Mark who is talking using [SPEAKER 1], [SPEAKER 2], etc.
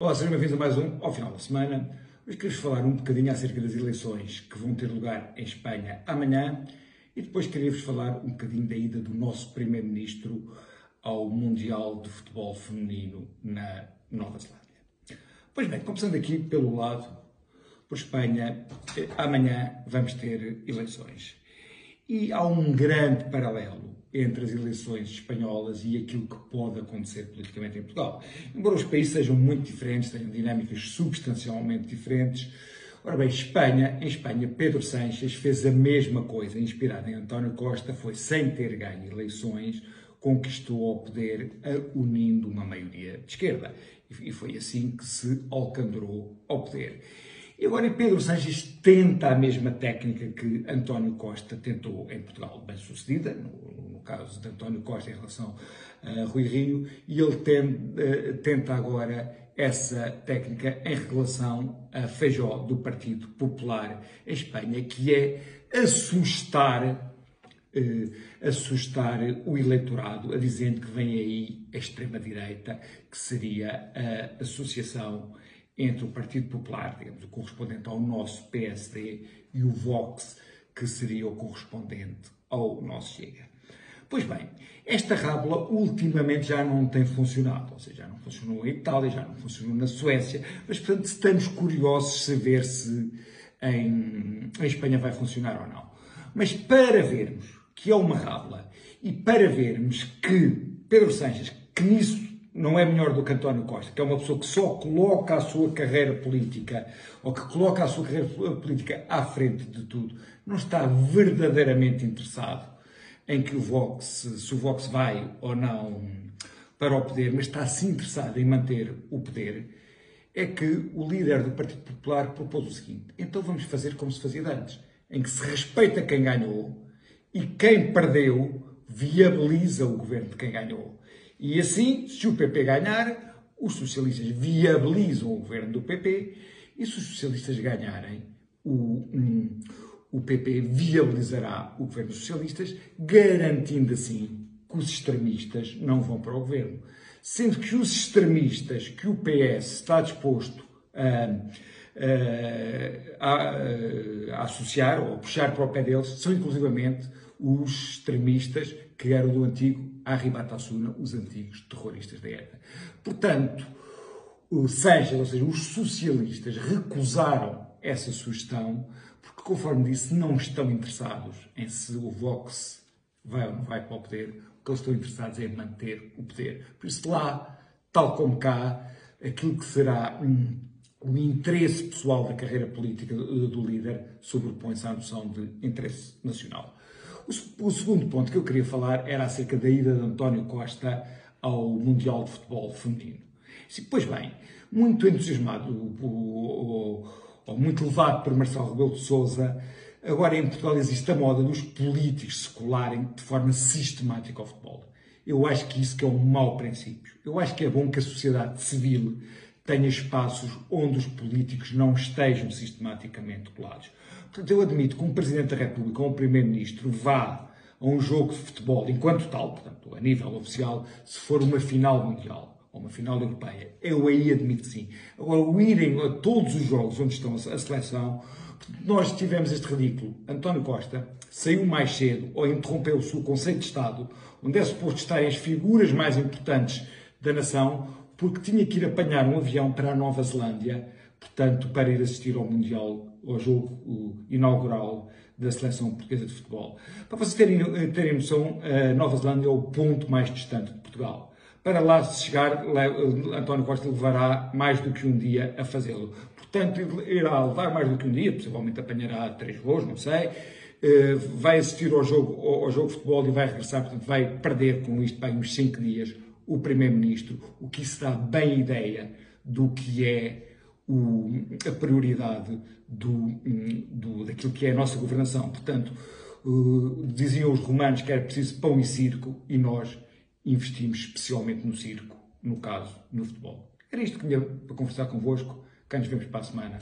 [SPEAKER 1] Olá, sejam bem-vindos a mais um ao final da semana. Hoje queria falar um bocadinho acerca das eleições que vão ter lugar em Espanha amanhã e depois queria-vos falar um bocadinho da ida do nosso Primeiro-Ministro ao Mundial de Futebol Feminino na Nova Zelândia. Pois bem, começando aqui pelo lado, por Espanha, eh, amanhã vamos ter eleições. E há um grande paralelo entre as eleições espanholas e aquilo que pode acontecer politicamente em Portugal. Embora os países sejam muito diferentes, tenham dinâmicas substancialmente diferentes, Ora bem, Espanha, em Espanha, Pedro Sánchez fez a mesma coisa, inspirado em António Costa, foi sem ter ganho eleições, conquistou o poder unindo uma maioria de esquerda. E foi assim que se alcandrou ao poder. E agora Pedro Sánchez tenta a mesma técnica que António Costa tentou em Portugal, bem sucedida, no, no caso de António Costa em relação a Rui Rio, e ele tem, eh, tenta agora essa técnica em relação a Feijó do Partido Popular em Espanha, que é assustar eh, assustar o eleitorado, a dizendo que vem aí a extrema-direita, que seria a associação entre o Partido Popular, digamos, o correspondente ao nosso PSD, e o Vox, que seria o correspondente ao nosso Chega. Pois bem, esta rábula ultimamente já não tem funcionado, ou seja, já não funcionou em Itália, já não funcionou na Suécia, mas portanto estamos curiosos de saber se em, em Espanha vai funcionar ou não. Mas para vermos que é uma rábula e para vermos que Pedro Sánchez, que nisso não é melhor do que António Costa, que é uma pessoa que só coloca a sua carreira política, ou que coloca a sua carreira política à frente de tudo, não está verdadeiramente interessado em que o Vox, se o Vox vai ou não para o poder, mas está sim interessado em manter o poder, é que o líder do Partido Popular propôs o seguinte: então vamos fazer como se fazia antes, em que se respeita quem ganhou e quem perdeu viabiliza o governo de quem ganhou. E assim, se o PP ganhar, os socialistas viabilizam o governo do PP e se os socialistas ganharem, o, um, o PP viabilizará o governo dos socialistas, garantindo assim que os extremistas não vão para o governo. Sendo que os extremistas que o PS está disposto a, a, a, associar ou a puxar para o pé deles são inclusivamente os extremistas que eram do antigo Arribatassuna, os antigos terroristas da ETA. Portanto, o Sánchez, ou seja, os socialistas, recusaram essa sugestão porque, conforme disse, não estão interessados em se o Vox vai ou não vai para o poder. O que eles estão interessados é em manter o poder. Por isso, lá, tal como cá, aquilo que será um, o interesse pessoal da carreira política do líder sobrepõe-se à noção de interesse nacional. O, segundo ponto que eu queria falar era acerca da ida de António Costa ao Mundial de Futebol Feminino. Pois bem, muito entusiasmado, ou muito levado por Marcelo Rebelo de Sousa, agora em Portugal existe a moda dos políticos se colarem de forma sistemática ao futebol. Eu acho que isso que é um mau princípio. Eu acho que é bom que a sociedade civil tenha espaços onde os políticos não estejam sistematicamente colados. Portanto, eu admito que um Presidente da República ou um Primeiro-Ministro vá a um jogo de futebol enquanto tal, portanto, a nível oficial, se for uma final mundial ou uma final europeia. Eu aí admito sim. Agora, o irem a todos os jogos onde estão a seleção, nós tivemos este ridículo. António Costa saiu mais cedo ou interrompeu-se o conceito de Estado, onde é suposto estarem as figuras mais importantes da nação, porque tinha que ir apanhar um avião para a Nova Zelândia, portanto, para ir assistir ao Mundial, ao jogo inaugural da seleção portuguesa de futebol. Para vocês terem, terem noção, a Nova Zelândia é o ponto mais distante de Portugal. Para lá se chegar, António Costa levará mais do que um dia a fazê-lo. Portanto, irá levar mais do que um dia, possivelmente apanhará três voos, não sei. Eh, vai assistir ao jogo, ao jogo de futebol e vai regressar, portanto, vai perder com isto bem uns cinco dias o Primeiro-Ministro, o que isso dá bem ideia do que é o, a prioridade do, do, daquilo que é a nossa governação. Portanto, uh, diziam os romanos que era preciso pão e circo e nós investimos especialmente no circo, no caso, no futebol. Era isto que tinha para conversar convosco. Cá nos vemos para a semana.